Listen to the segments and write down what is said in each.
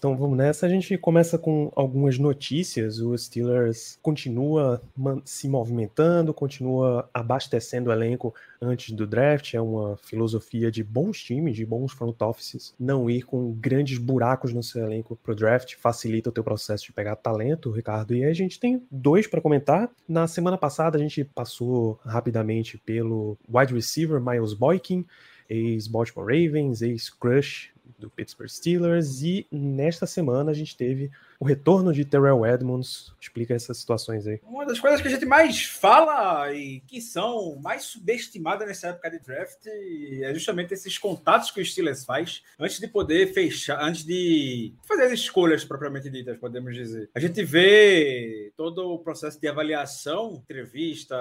então vamos nessa. A gente começa com algumas notícias. O Steelers continua se movimentando, continua abastecendo o elenco antes do draft. É uma filosofia de bons times, de bons front offices. Não ir com grandes buracos no seu elenco pro draft facilita o teu processo de pegar talento, Ricardo. E aí a gente tem dois para comentar. Na semana passada a gente passou rapidamente pelo wide receiver Miles Boykin, ex-Baltimore Ravens, ex-Crush do Pittsburgh Steelers. E nesta semana a gente teve o retorno de Terrell Edmonds. Explica essas situações aí. Uma das coisas que a gente mais fala e que são mais subestimadas nessa época de draft é justamente esses contatos que o Steelers faz antes de poder fechar, antes de fazer as escolhas propriamente ditas, podemos dizer. A gente vê todo o processo de avaliação, entrevista,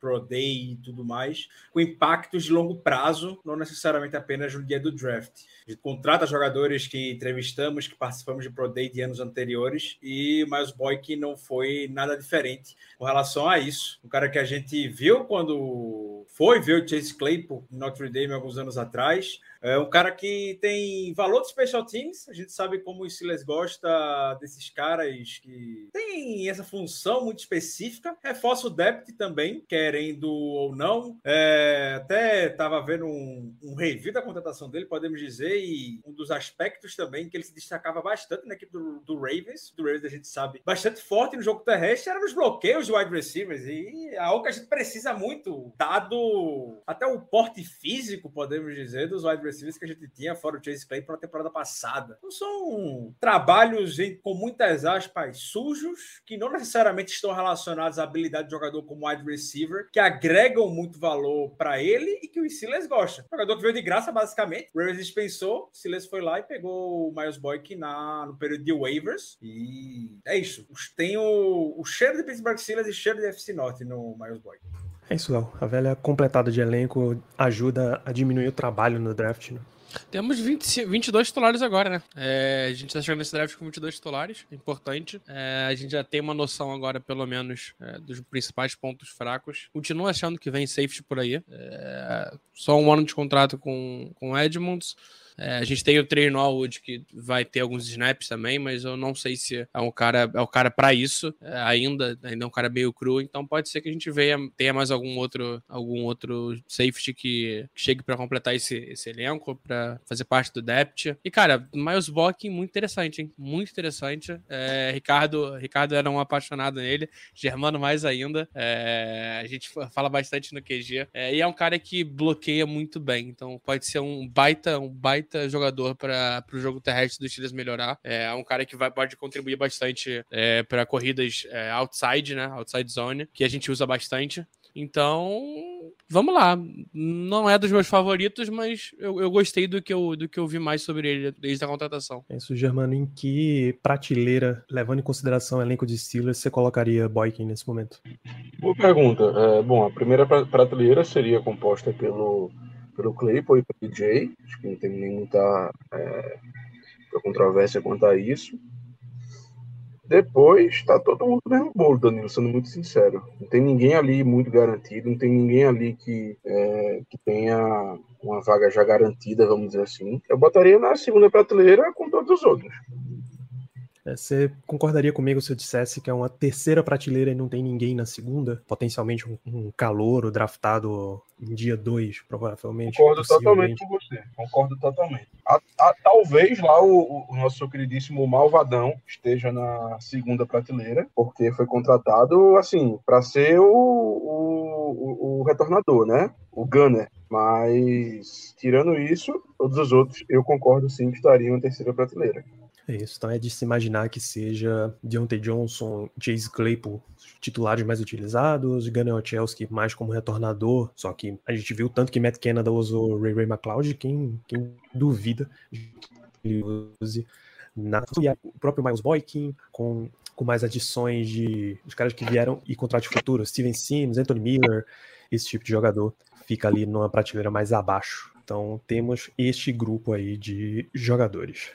pro day e tudo mais, com impactos de longo prazo, não necessariamente apenas no dia do draft. A gente contrata jogadores que entrevistamos, que participamos de Pro Day de anos anteriores, e o Miles Boyk não foi nada diferente com relação a isso. Um cara que a gente viu quando foi ver o Chase Claypool em Notre Dame alguns anos atrás. É um cara que tem valor de special teams. A gente sabe como o Silas gosta desses caras que tem essa função muito específica. Reforça o depth também, querendo ou não. É, até estava vendo um, um review da contratação dele, podemos dizer, e um dos aspectos também que ele se destacava bastante na equipe do, do Ravens. Do Ravens a gente sabe bastante forte no jogo terrestre, era nos bloqueios de wide receivers. E é algo que a gente precisa muito, dado até o porte físico, podemos dizer, dos wide receivers que a gente tinha fora o Chase Clay para a temporada passada. Então são trabalhos em- com muitas aspas sujos, que não necessariamente estão relacionados à habilidade de jogador como wide receiver, que agregam muito valor para ele e que o Silas gosta. Jogador que veio de graça, basicamente. O Ravens dispensou, o Silas foi lá e pegou o Miles Boyk na, no período de waivers. E é isso. Tem o, o cheiro de Pittsburgh Steelers e cheiro de FC Norte no Miles Boyk. É isso, Léo. A velha completada de elenco ajuda a diminuir o trabalho no draft, né? Temos 20, 22 titulares agora, né? É, a gente tá chegando nesse draft com 22 titulares, importante. É, a gente já tem uma noção agora, pelo menos, é, dos principais pontos fracos. Continuo achando que vem safety por aí. É, só um ano de contrato com, com Edmonds. É, a gente tem o Trey Norwood que vai ter alguns snaps também, mas eu não sei se é um cara é o cara para isso é, ainda, ainda é um cara meio cru, então pode ser que a gente veja, tenha mais algum outro algum outro safety que, que chegue para completar esse, esse elenco, para fazer parte do depth. E cara, Miles Bock muito interessante, hein? Muito interessante. É, Ricardo, Ricardo era um apaixonado nele, Germano mais ainda. É, a gente fala bastante no QG. É, e é um cara que bloqueia muito bem, então pode ser um baita, um baita jogador para o jogo terrestre dos Steelers melhorar. É um cara que vai, pode contribuir bastante é, para corridas é, outside, né? Outside zone, que a gente usa bastante. Então, vamos lá. Não é dos meus favoritos, mas eu, eu gostei do que eu, do que eu vi mais sobre ele desde a contratação. É isso, Germano. Em que prateleira, levando em consideração o elenco de Steelers, você colocaria Boykin nesse momento? Boa pergunta. É, bom, a primeira pra- prateleira seria composta pelo, pelo Claypool e pelo DJ. Acho que não tem nem muita é, controvérsia quanto a isso. Depois, tá todo mundo no mesmo bolo, Danilo, sendo muito sincero. Não tem ninguém ali muito garantido, não tem ninguém ali que, é, que tenha uma vaga já garantida, vamos dizer assim. Eu botaria na segunda prateleira com todos os outros. É, Você concordaria comigo se eu dissesse que é uma terceira prateleira e não tem ninguém na segunda? Potencialmente um, um calouro draftado em dia 2, provavelmente. Concordo totalmente com você. Concordo totalmente. A- a- talvez lá o, o nosso queridíssimo Malvadão esteja na segunda prateleira, porque foi contratado, assim, para ser o, o, o- o retornador, né? O Gunner. Mas, tirando isso, todos os outros, eu concordo sim que estariam na terceira prateleira. É isso, então é de se imaginar que seja Deontay Johnson, Chase Claypool, titulares mais utilizados, Gunnar Olszewski mais como retornador, só que a gente viu tanto que Matt Canada usou Ray Ray McLeod, quem, quem duvida que ele use na e o próprio Miles Boykin, com, com mais adições de os caras que vieram e contrato futuro, Steven Sims, Anthony Miller, esse tipo de jogador fica ali numa prateleira mais abaixo. Então temos este grupo aí de jogadores.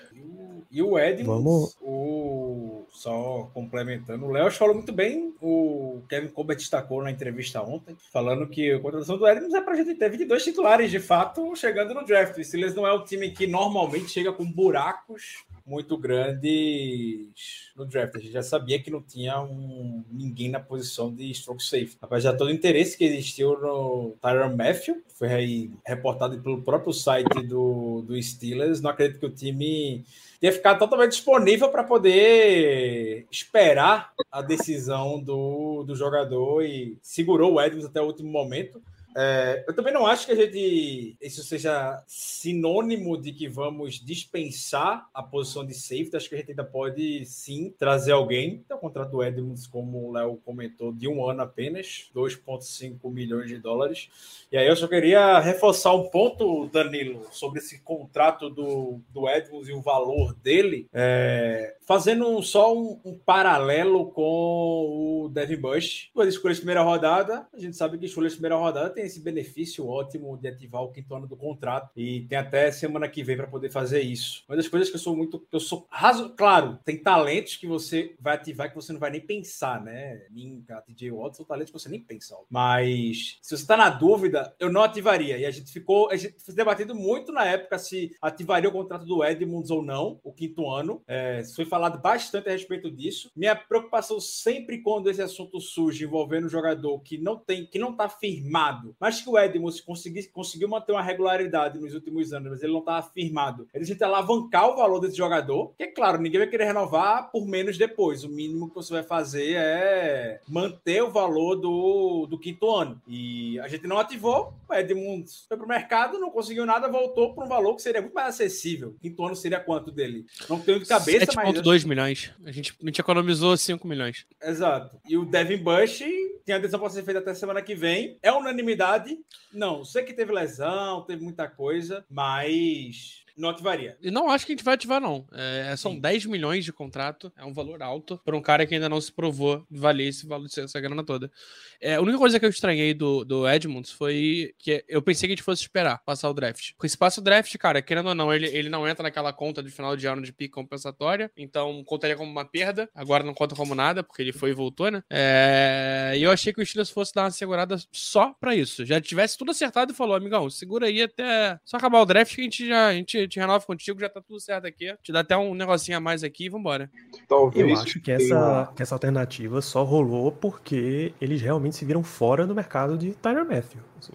E o Edmonds, Vamos- o... só complementando, o Léo falou muito bem, o Kevin Colbert destacou na entrevista ontem, falando que a contratação do Edmonds é pra gente ter 22 titulares, de fato, chegando no draft. O Steelers não é um time que normalmente chega com buracos muito grandes no draft. A gente já sabia que não tinha um, ninguém na posição de stroke safe. Apesar de todo o interesse que existiu no Tyron Matthew, foi aí reportado pelo próprio site do, do Steelers, não acredito que o time ia ficar totalmente disponível para poder esperar a decisão do, do jogador e segurou o Edmonds até o último momento. É, eu também não acho que a gente isso seja sinônimo de que vamos dispensar a posição de safety. Acho que a gente ainda pode sim trazer alguém. Então, o contrato do Edmonds, como o Léo comentou, de um ano apenas, 2,5 milhões de dólares. E aí eu só queria reforçar um ponto, Danilo, sobre esse contrato do, do Edmonds e o valor dele, é, fazendo só um, um paralelo com o Devin Bush. Duas escolhas de primeira rodada, a gente sabe que escolhas de primeira rodada tem esse benefício ótimo de ativar o quinto ano do contrato e tem até semana que vem para poder fazer isso. Uma das coisas que eu sou muito, eu sou raso, claro, tem talentos que você vai ativar que você não vai nem pensar, né? Minka, TJ Watt são talentos que você nem pensa. Mas se você está na dúvida, eu não ativaria. E a gente ficou, a gente foi debatendo muito na época se ativaria o contrato do Edmunds ou não, o quinto ano. É, foi falado bastante a respeito disso. Minha preocupação sempre quando esse assunto surge envolvendo um jogador que não tem, que não está firmado, mas que o consegui, conseguiu manter uma regularidade nos últimos anos, mas ele não estava firmado. Ele gente alavancar o valor desse jogador, que é claro, ninguém vai querer renovar por menos depois. O mínimo que você vai fazer é manter o valor do, do quinto ano. E a gente não ativou, o Edmunds foi pro mercado, não conseguiu nada, voltou para um valor que seria muito mais acessível. Quinto ano seria quanto dele? Não tenho de cabeça, mas. 7,2 milhões. A gente, a gente economizou 5 milhões. Exato. E o Devin Bush tem a decisão para ser feita até semana que vem. É unanimidade? Não. Sei que teve lesão, teve muita coisa, mas não ativaria. E não acho que a gente vai ativar, não. É, são Sim. 10 milhões de contrato, é um valor alto para um cara que ainda não se provou valer esse valor, essa grana toda. É, a única coisa que eu estranhei do, do Edmunds foi que eu pensei que a gente fosse esperar passar o draft. Porque se passa o draft, cara, querendo ou não, ele, ele não entra naquela conta de final de ano de pique compensatória, então contaria como uma perda, agora não conta como nada, porque ele foi e voltou, né? É, e eu achei que o Steelers fosse dar uma segurada só pra isso. Já tivesse tudo acertado e falou, amigão, segura aí até só acabar o draft que a gente já a gente te renova contigo, já tá tudo certo aqui. Te dá até um negocinho a mais aqui e vambora. Talvez Eu acho que essa, que essa alternativa só rolou porque eles realmente se viram fora do mercado de Tyler Matthew. assim.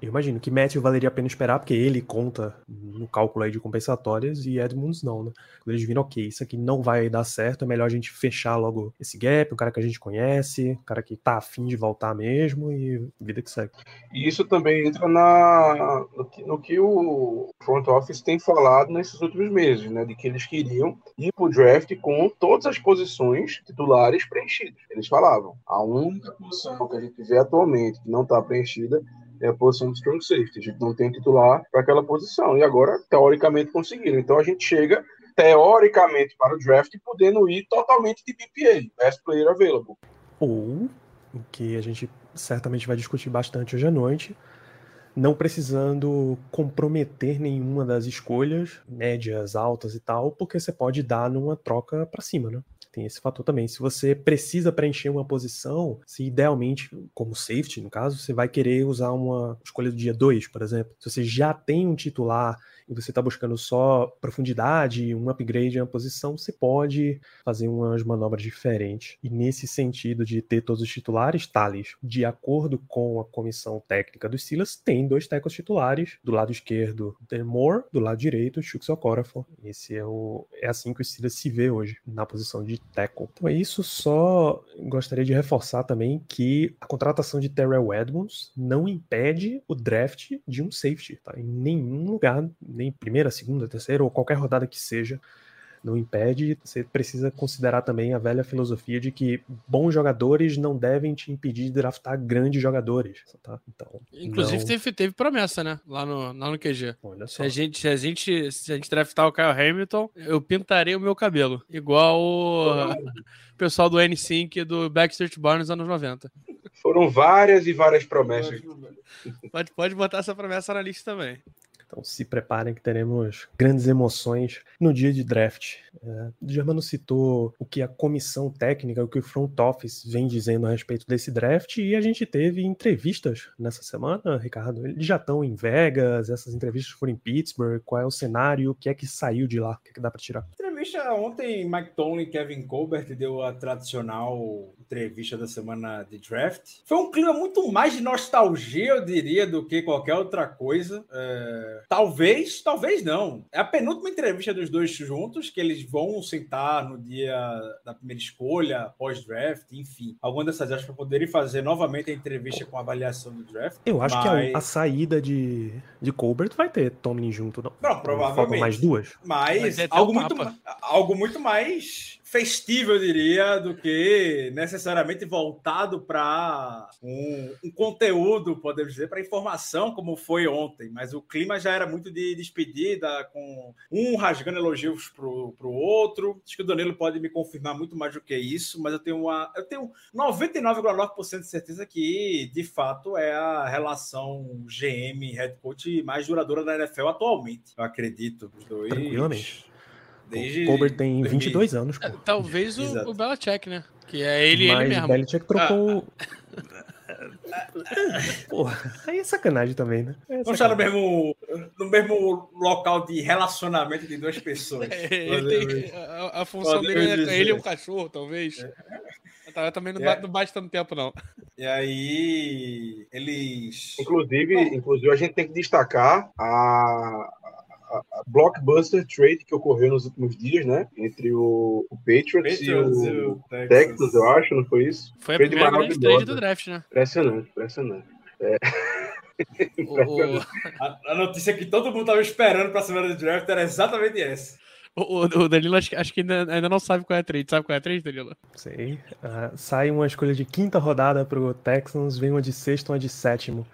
Eu imagino que Matthew valeria a pena esperar, porque ele conta no cálculo aí de compensatórias e Edmunds não, né? Quando eles viram, ok, isso aqui não vai dar certo, é melhor a gente fechar logo esse gap, um cara que a gente conhece, um cara que tá afim de voltar mesmo e vida que segue. E isso também entra na, no, que, no que o front office tem falado nesses últimos meses, né? De que eles queriam ir pro draft com todas as posições titulares preenchidas. Eles falavam, a única posição que a gente vê atualmente que não está preenchida é a posição de strong safety. A gente não tem titular para aquela posição. E agora, teoricamente, conseguiram. Então a gente chega, teoricamente, para o draft podendo ir totalmente de BPA, Best Player Available. Ou, o que a gente certamente vai discutir bastante hoje à noite, não precisando comprometer nenhuma das escolhas, médias, altas e tal, porque você pode dar numa troca para cima, né? Tem esse fator também. Se você precisa preencher uma posição, se idealmente, como safety, no caso, você vai querer usar uma escolha do dia 2, por exemplo. Se você já tem um titular você está buscando só profundidade, um upgrade em uma posição, você pode fazer umas manobras diferentes. E nesse sentido de ter todos os titulares, Thales, de acordo com a comissão técnica dos Steelers, tem dois tackles titulares, do lado esquerdo, Dan Moore, do lado direito, Chuks Okorafor. Esse é o é assim que o Steelers se vê hoje, na posição de tackle. Então é isso, só gostaria de reforçar também que a contratação de Terrell Edmonds não impede o draft de um safety, tá? Em nenhum lugar, nem primeira, segunda, terceira ou qualquer rodada que seja, não impede. Você precisa considerar também a velha filosofia de que bons jogadores não devem te impedir de draftar grandes jogadores. Tá? Então, Inclusive não- teve, teve promessa, né? Lá no, lá no QG. Olha Se só. a, gente, se, a gente, se a gente draftar o Kyle Hamilton, eu pintarei o meu cabelo. Igual o pessoal do N5 e do Backstreet Boys nos anos 90. Foram várias e várias promessas. Pode, pode botar essa promessa na lista também. Então se preparem que teremos grandes emoções no dia de draft. É, o Germano citou o que a comissão técnica, o que o front office vem dizendo a respeito desse draft e a gente teve entrevistas nessa semana, Ricardo. Eles já estão em Vegas, essas entrevistas foram em Pittsburgh, qual é o cenário, o que é que saiu de lá, o que, é que dá para tirar? Entrevista ontem, Mike Tomlin e Kevin Colbert deu a tradicional entrevista da semana de draft. Foi um clima muito mais de nostalgia, eu diria, do que qualquer outra coisa. É, Talvez, talvez não. É a penúltima entrevista dos dois juntos, que eles vão sentar no dia da primeira escolha, pós-draft, enfim. Alguma dessas áreas para poderem fazer novamente a entrevista com a avaliação do draft. Eu acho Mas- que a, a saída de, de Colbert vai ter Tomlin junto, não? Não, provavelmente. Faltam mais duas? Mas até algo muito. Algo muito mais festivo, eu diria, do que necessariamente voltado para um, um conteúdo, podemos dizer, para informação, como foi ontem. Mas o clima já era muito de despedida, com um rasgando elogios pro, pro outro. Acho que o Danilo pode me confirmar muito mais do que isso, mas eu tenho uma. Eu tenho 99,9% de certeza que, de fato, é a relação GM-head coach mais duradoura da NFL atualmente. Eu acredito, os dois. Tranquilamente. Desde o Colbert tem 2000. 22 anos, pô. Talvez o, Exato. o Belichick, né? Que é ele e ele Mas mesmo. Belichick trocou. Porra, aí é sacanagem também, né? É Vamos estar no mesmo, no mesmo local de relacionamento de duas pessoas. É, ele tem- a, a função Podemos dele é ele é um cachorro, talvez. Tá, Também não, É. não bate tanto tempo, não. E aí, eles. Inclusive, inclusive, a gente tem que destacar a blockbuster trade que ocorreu nos últimos dias, né? Entre o, o Patriots, e Patriots e o o Texas. Texas, eu acho, não foi isso? Foi a Trade primeira grande trade do draft, né? Impressionante, impressionante. O, o, A, a notícia que todo mundo estava esperando para a semana de draft era exatamente essa. o, o Danilo acho, que- acho que ainda, ainda não sabe qual é a trade. Sabe qual é a trade, Danilo? Sei. Ah, sai uma escolha de quinta rodada pro Texans, vem uma de sexto, uma de sétimo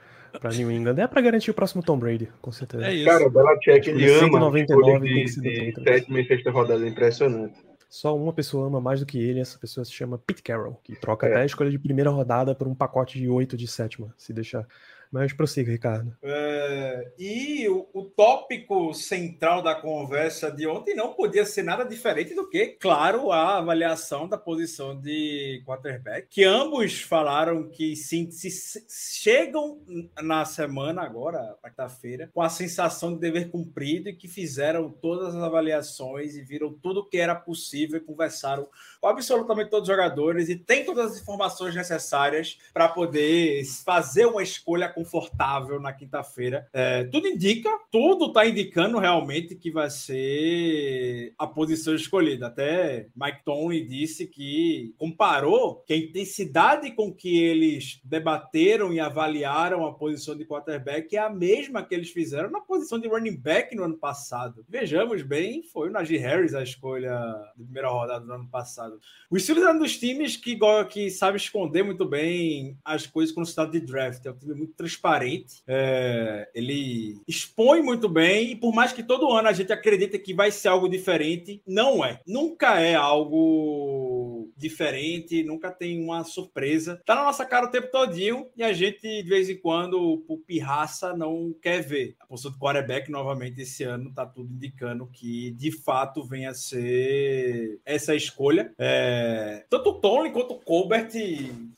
pra New England. É pra garantir o próximo Tom Brady, com certeza. É isso. Cara, o Belichick, ele Escolha ama 199 escolha tem de, que ser do de sétima e sexta rodada, é impressionante. Só uma pessoa ama mais do que ele, essa pessoa se chama Pete Carroll, que troca É. até a escolha de primeira rodada por um pacote de oito de sétima, se deixar. Mas prossiga, Ricardo. É, e o, o tópico central da conversa de ontem não podia ser nada diferente do que, claro, a avaliação da posição de quarterback, que ambos falaram que sim, se, se- chegam na semana agora, quarta-feira, com a sensação de dever cumprido e que fizeram todas as avaliações e viram tudo o que era possível e conversaram com absolutamente todos os jogadores e tem todas as informações necessárias para poder fazer uma escolha confortável na quinta-feira. É, tudo indica, tudo está indicando realmente que vai ser a posição escolhida. Até Mike Tomlin disse que comparou que a intensidade com que eles debateram e avaliaram a posição de quarterback é a mesma que eles fizeram na posição de running back no ano passado. Vejamos bem, foi o Najee Harris a escolha de primeira rodada do ano passado. O Steelers é um dos times que, que sabe esconder muito bem as coisas quando se de draft. É um time muito transparente. É, ele expõe muito bem e por mais que todo ano a gente acredite que vai ser algo diferente, não é. Nunca é algo diferente, nunca tem uma surpresa. Tá na nossa cara o tempo todinho e a gente, de vez em quando, por pirraça, não quer ver. A posição do quarterback, novamente, esse ano, tá tudo indicando que, de fato, venha a ser essa escolha. É, Tanto o Tony quanto o Colbert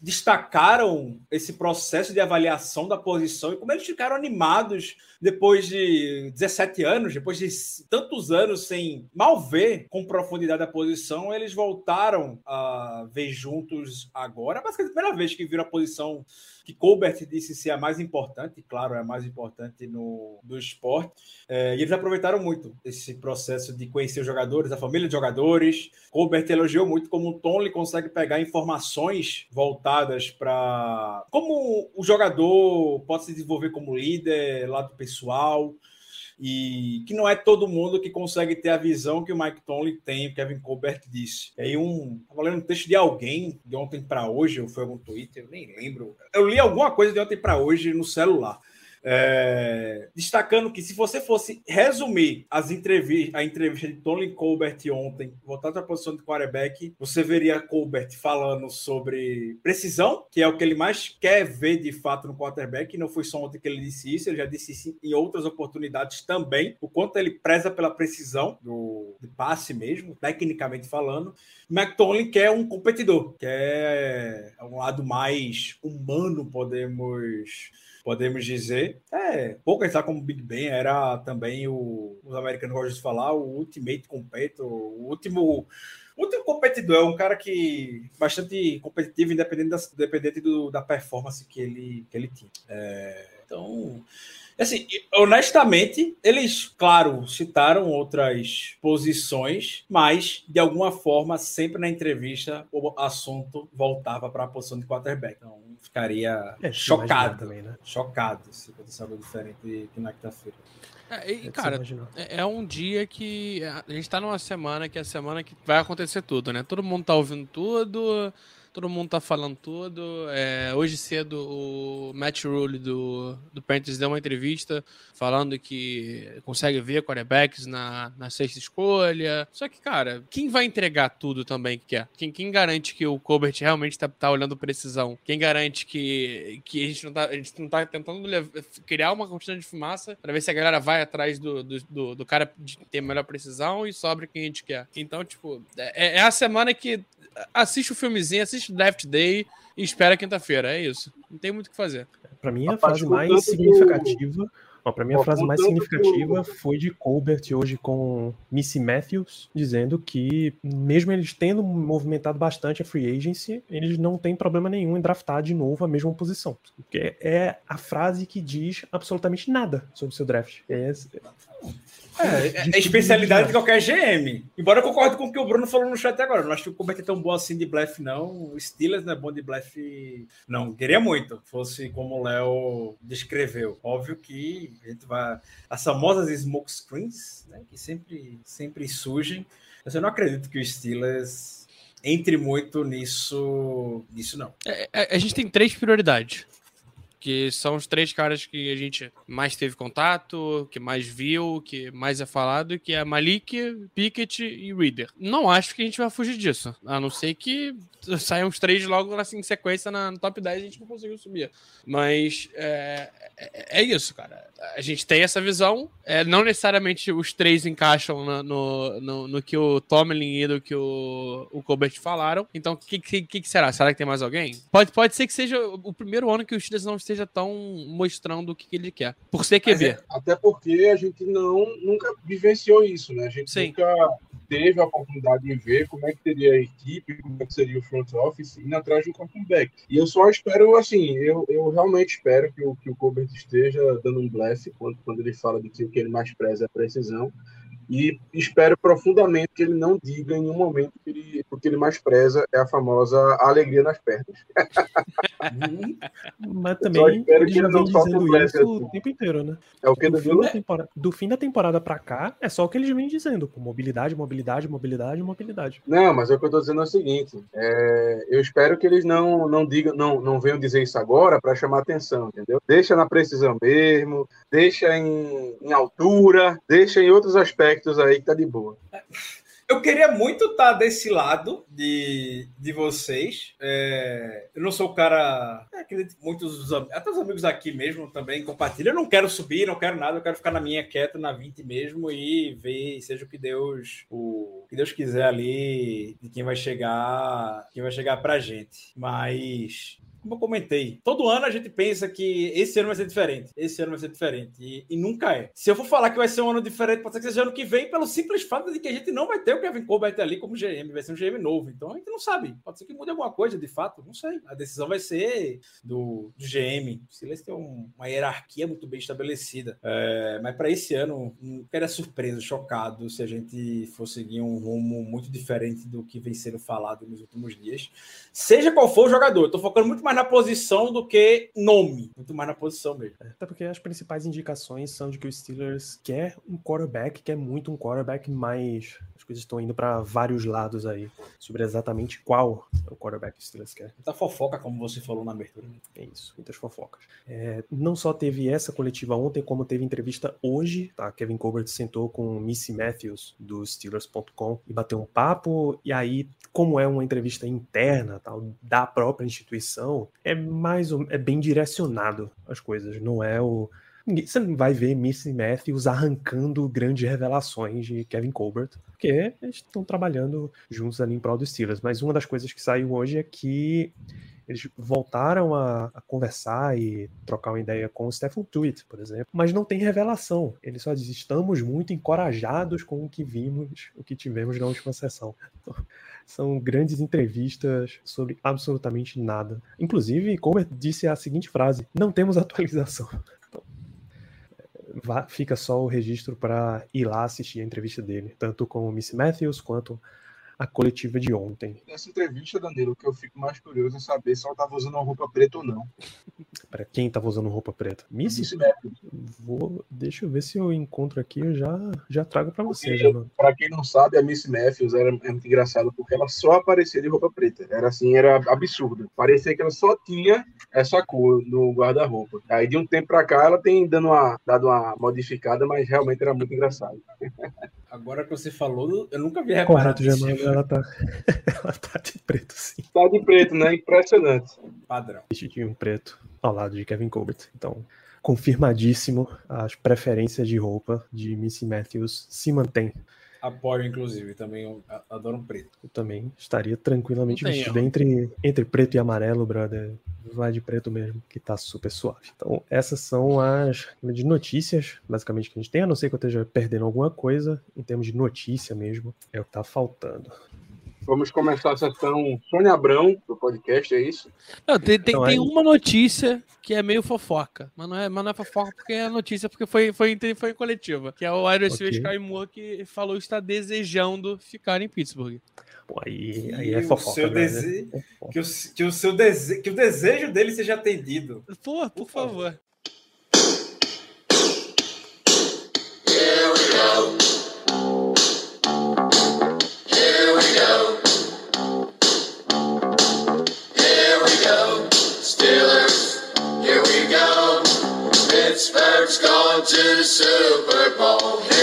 destacaram esse processo de avaliação da posição e como eles ficaram animados depois de 17 anos, depois de tantos anos sem mal ver com profundidade a posição, eles voltaram a ver juntos agora. Basicamente, a primeira vez que viram a posição que Colbert disse ser a mais importante, claro, é a mais importante no, do esporte. É, e eles aproveitaram muito esse processo de conhecer os jogadores, a família de jogadores. Colbert elogiou muito como o Tony consegue pegar informações voltadas para como o jogador pode se desenvolver como líder, lado pessoal. E que não é todo mundo que consegue ter a visão que o Mike Tomlin tem, o Kevin Colbert disse. E aí um, tava lendo um texto de alguém de ontem para hoje, ou foi algum Twitter, eu nem lembro. Eu li alguma coisa de ontem para hoje no celular. É, destacando que se você fosse resumir as entrevistas, a entrevista de Tony Colbert ontem, voltando para a posição de quarterback, você veria Colbert falando sobre precisão, que é o que ele mais quer ver de fato no quarterback, e não foi só ontem que ele disse isso, ele já disse isso em outras oportunidades também, o quanto ele preza pela precisão do, passe mesmo, tecnicamente falando. McTollin quer um competidor, quer um lado mais humano, podemos podemos dizer. É, pouco pensar como Big Ben era também o, os americanos gostam de falar, o ultimate competitor, o último o último competidor é um cara que bastante competitivo, independente da, independente do, da performance que ele, que ele tinha. É, então, Assim, honestamente, eles, claro, citaram outras posições, mas de alguma forma, sempre na entrevista, o assunto voltava para a posição de quarterback. Então, ficaria é, chocado. Também, né? Chocado se acontecesse algo diferente que na quinta-feira. É, e, cara, é, é um dia que a gente tá numa semana que é a semana que vai acontecer tudo, né? Todo mundo tá ouvindo tudo, todo mundo tá falando tudo. É, hoje cedo o Matt Rule do, do Panthers deu uma entrevista falando que consegue ver quarterbacks na, na sexta escolha. Só que, cara, quem vai entregar tudo também que quer? Quem, quem garante que o Colbert realmente tá, tá olhando precisão? Quem garante que, que a, gente não tá, a gente não tá tentando levar, criar uma quantidade de fumaça para ver se a galera vai atrás do, do, do, do cara de ter melhor precisão e sobra quem a gente quer? Então, tipo, é, é a semana que assiste o filmezinho, assiste Draft Day e espera quinta-feira. É isso. Não tem muito o que fazer. Para mim, a frase mais significativa. Para mim, a frase mais significativa foi de Colbert hoje com Missy Matthews, dizendo que, mesmo eles tendo movimentado bastante a free agency, eles não têm problema nenhum em draftar de novo a mesma posição. Porque é a frase que diz absolutamente nada sobre o seu draft. É, é, é, é especialidade de qualquer GM. Embora eu concorde com o que o Bruno falou no chat agora. Não acho que o Colbert é tão bom assim de blefe, não. O Steelers não é bom de blefe, não. Queria muito, fosse como o Léo descreveu. Óbvio que a gente vai. As famosas smoke screens, né, que sempre, sempre surgem. Eu não acredito que o Steelers entre muito nisso, nisso não. É, é a gente tem três prioridades que são os três caras que a gente mais teve contato, que mais viu, que mais é falado, que é Malik, Pickett e Reader. Não acho que a gente vai fugir disso, a não ser que saiam os três logo assim, em sequência na, no top 10 a gente não conseguiu subir. Mas é, é, é isso, cara. A gente tem essa visão, é, não necessariamente os três encaixam no, no, no, no que o Tomlin e do que o, o Colbert falaram. Então, o que, que, que, será? Será que tem mais alguém? Pode, pode ser que seja o primeiro ano que o Steelers não esteja esteja tão mostrando o que, que ele quer. Por ser QB. É, até porque a gente não nunca vivenciou isso, né? A gente Sim. nunca teve a oportunidade de ver como é que teria a equipe, como é que seria o front office indo atrás de um quarterback. E eu só espero, assim, eu, eu realmente espero que o, que o Colbert esteja dando um blefe quando, quando ele fala de que o que ele mais preza é a precisão. E espero profundamente que ele não diga em nenhum momento que ele, o que ele mais preza é a famosa alegria nas pernas. Mas também ele já vem dizendo isso assim. o tempo inteiro, né? É o que do, fim da temporada, do fim da temporada pra cá, é só o que eles vêm dizendo. Mobilidade, mobilidade, mobilidade, mobilidade. Não, mas é o que eu tô dizendo é o seguinte. É, eu espero que eles não, não digam, não, não venham dizer isso agora para chamar atenção, entendeu? Deixa na precisão mesmo, deixa em, em altura, deixa em outros aspectos aspectos aí que tá de boa. Eu queria muito estar tá desse lado de, de vocês. É, eu não sou o cara. É, muitos até os amigos aqui mesmo também compartilham. Eu não quero subir, não quero nada, eu quero ficar na minha quieta, na 20 mesmo e ver, seja o que Deus, o que Deus quiser ali, de quem vai chegar, quem vai chegar pra gente. Mas como eu comentei, todo ano a gente pensa que esse ano vai ser diferente, esse ano vai ser diferente, e, e, nunca é. Se eu for falar que vai ser um ano diferente, pode ser que seja ano que vem, pelo simples fato de que a gente não vai ter o Kevin Colbert ali como GM, vai ser um GM novo, então a gente não sabe, pode ser que mude alguma coisa de fato, não sei. A decisão vai ser do, do GM. O Silas tem um, uma hierarquia muito bem estabelecida, é, mas para esse ano, não quero surpreso, chocado se a gente for seguir um rumo muito diferente do que vem sendo falado nos últimos dias, seja qual for o jogador. Eu tô focando muito mais mais na posição do que nome. Muito mais na posição mesmo. Até porque as principais indicações são de que o Steelers quer um quarterback, quer muito um quarterback, mas as coisas estão indo para vários lados aí sobre exatamente qual é o quarterback que o Steelers quer. Muita fofoca, como você falou na abertura. É isso, muitas fofocas. É, não só teve essa coletiva ontem, como teve entrevista hoje. Tá? Kevin Colbert sentou com Missy Matthews do Steelers.com e bateu um papo. E aí, como é uma entrevista interna tal, da própria instituição, é mais ou- é bem direcionado as coisas. Não é o Você não vai ver Missy Matthews arrancando grandes revelações de Kevin Colbert, porque eles estão trabalhando juntos ali em prol dos Steelers. Mas uma das coisas que saiu hoje é que eles voltaram a, a conversar e trocar uma ideia com o Stephen Tweet, por exemplo, mas não tem revelação. Eles só dizem, estamos muito encorajados com o que vimos, o que tivemos na última sessão. São grandes entrevistas sobre absolutamente nada. Inclusive, Colbert disse a seguinte frase: não temos atualização. Então, vá- fica só o registro para ir lá assistir a entrevista dele, tanto com o Miss Matthews quanto a coletiva de ontem. Nessa entrevista, Danilo, o que eu fico mais curioso é saber se ela tava usando uma roupa preta ou não. Para quem tava usando roupa preta. Miss, Isso mesmo. vou, deixa eu ver se eu encontro aqui, eu já, já trago para você. Pra quem não sabe, a Miss Matthews era é muito engraçado porque ela só aparecia de roupa preta. Era assim, era absurdo. Parecia que ela só tinha essa cor no guarda-roupa. Aí de um tempo pra cá ela tem dando uma, dado uma modificada, mas realmente era muito engraçado. Agora que você falou, eu nunca vi reparado Correto, nisso. Jamal, ela tá, ela tá de preto, sim. Tá de preto, né? Impressionante. Padrão. Vestidinho preto ao lado de Kevin Colbert. Então, confirmadíssimo, as preferências de roupa de Missy Matthews se mantêm. Apoio, inclusive. Também adoro um preto. Eu também estaria tranquilamente Não vestido entre, entre preto e amarelo, brother. Vai de preto mesmo, que tá super suave. Então, essas são as de notícias, basicamente, que a gente tem. A não ser que eu esteja perdendo alguma coisa, em termos de notícia mesmo, é o que tá faltando. Vamos começar a sessão Sônia Abrão, do podcast, é isso? Não, tem, tem, Então, tem aí- uma notícia que é meio fofoca, mas não é, mas não é fofoca porque é notícia porque foi, foi, em- foi em coletiva. Que é o Wide receiver Ok. Sky Moore que falou estar desejando ficar em Pittsburgh. Pô, aí, aí é o fofoca. seu brother. dese- É fofoca. Que o, que, o seu dese... que o desejo dele seja atendido. Pô, por, favor. favor. Here we go. To the Super Bowl. Here we go.